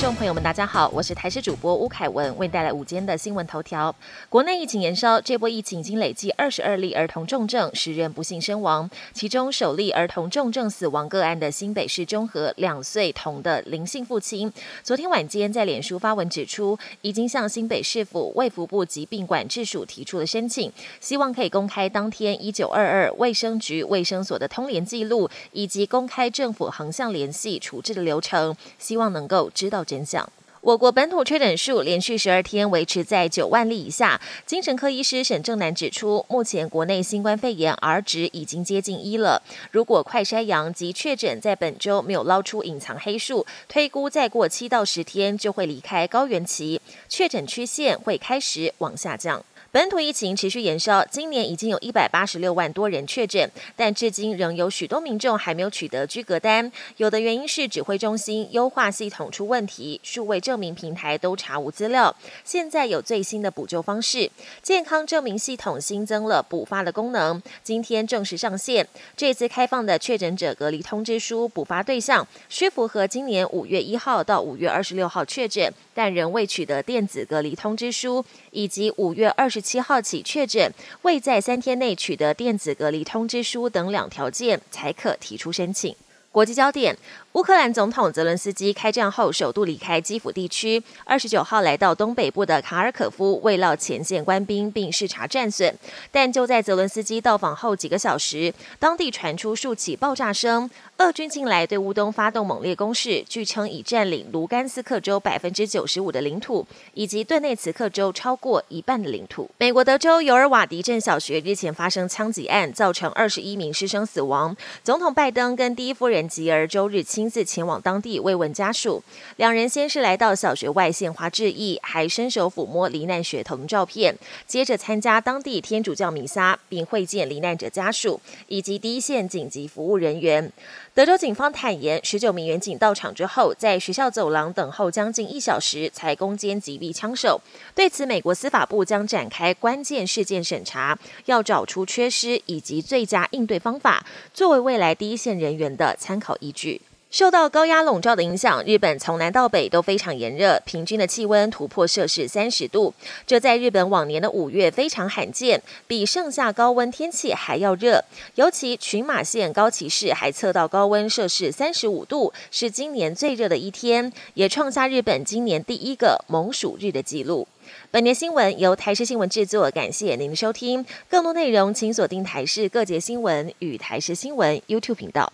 众朋友们，大家好，我是台视主播吴凯文，为带来午间的新闻头条。国内疫情延烧，这波疫情已经累计二十二例儿童重症，十人不幸身亡。其中首例儿童重症死亡个案的新北市中和两岁童的林姓父亲，昨天晚间在脸书发文指出，已经向新北市府卫福部疾病管制署提出了申请，希望可以公开当天一九二二卫生局卫生所的通联记录，以及公开政府横向联系处置的流程，希望能够知道真相。我国本土确诊数连续十二天维持在九万例以下。精神科医师沈正南指出，目前国内新冠肺炎 R 值已经接近一了。如果快筛阳及确诊在本周没有捞出隐藏黑数，推估再过七到十天就会离开高原期，确诊曲线会开始往下降。本土疫情持续延烧，今年已经有一百八十六万多人确诊，但至今仍有许多民众还没有取得居隔单。有的原因是指挥中心优化系统出问题，数位证明平台都查无资料。现在有最新的补救方式，健康证明系统新增了补发的功能，今天正式上线。这次开放的确诊者隔离通知书补发对象，需符合今年五月一号到五月二十六号确诊，但仍未取得电子隔离通知书，以及五月二十。七号起确诊，未在三天内取得电子隔离通知书等两条件，才可提出申请。国际焦点。乌克兰总统泽伦斯基开战后首度离开基辅地区，二十九号来到东北部的卡尔可夫慰劳前线官兵并视察战损。但就在泽伦斯基到访后几个小时，当地传出数起爆炸声。俄军近来对乌东发动猛烈攻势，据称已占领卢甘斯克州百分之九十五的领土，以及顿内茨克州超过一半的领土。美国德州尤尔瓦迪镇小学日前发生枪击案，造成二十一名师生死亡。总统拜登跟第一夫人吉尔周日亲自前往当地慰问家属，两人先是来到小学外献花致意，还伸手抚摸罹难学童照片，接着参加当地天主教弥撒，并会见罹难者家属以及第一线紧急服务人员。德州警方坦言，十九名民警到场之后，在学校走廊等候将近一小时，才攻坚击毙枪手。对此，美国司法部将展开关键事件审查，要找出缺失以及最佳应对方法，作为未来第一线人员的参考依据。受到高压笼罩的影响，日本从南到北都非常炎热，平均的气温突破摄氏三十度。这在日本往年的五月非常罕见，比盛夏高温天气还要热。尤其群马县高崎市还测到高温摄氏三十五度，是今年最热的一天，也创下日本今年第一个猛暑日的纪录。本年新闻由台视新闻制作，感谢您的收听。更多内容请锁定台视各节新闻与台视新闻 YouTube 频道。